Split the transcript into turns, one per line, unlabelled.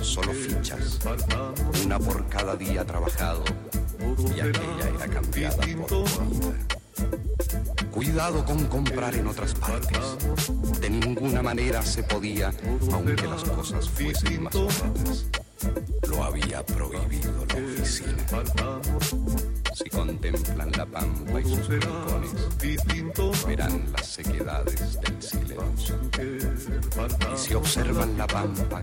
solo fichas, una por cada día trabajado, y aquella era cambiada por otra. Cuidado con comprar en otras partes. De ninguna manera se podía, aunque las cosas fuesen más baratas. Lo había prohibido la oficina. Si contemplan la pampa y sus balcones, verán las sequedades del silencio. Y si observan la pampa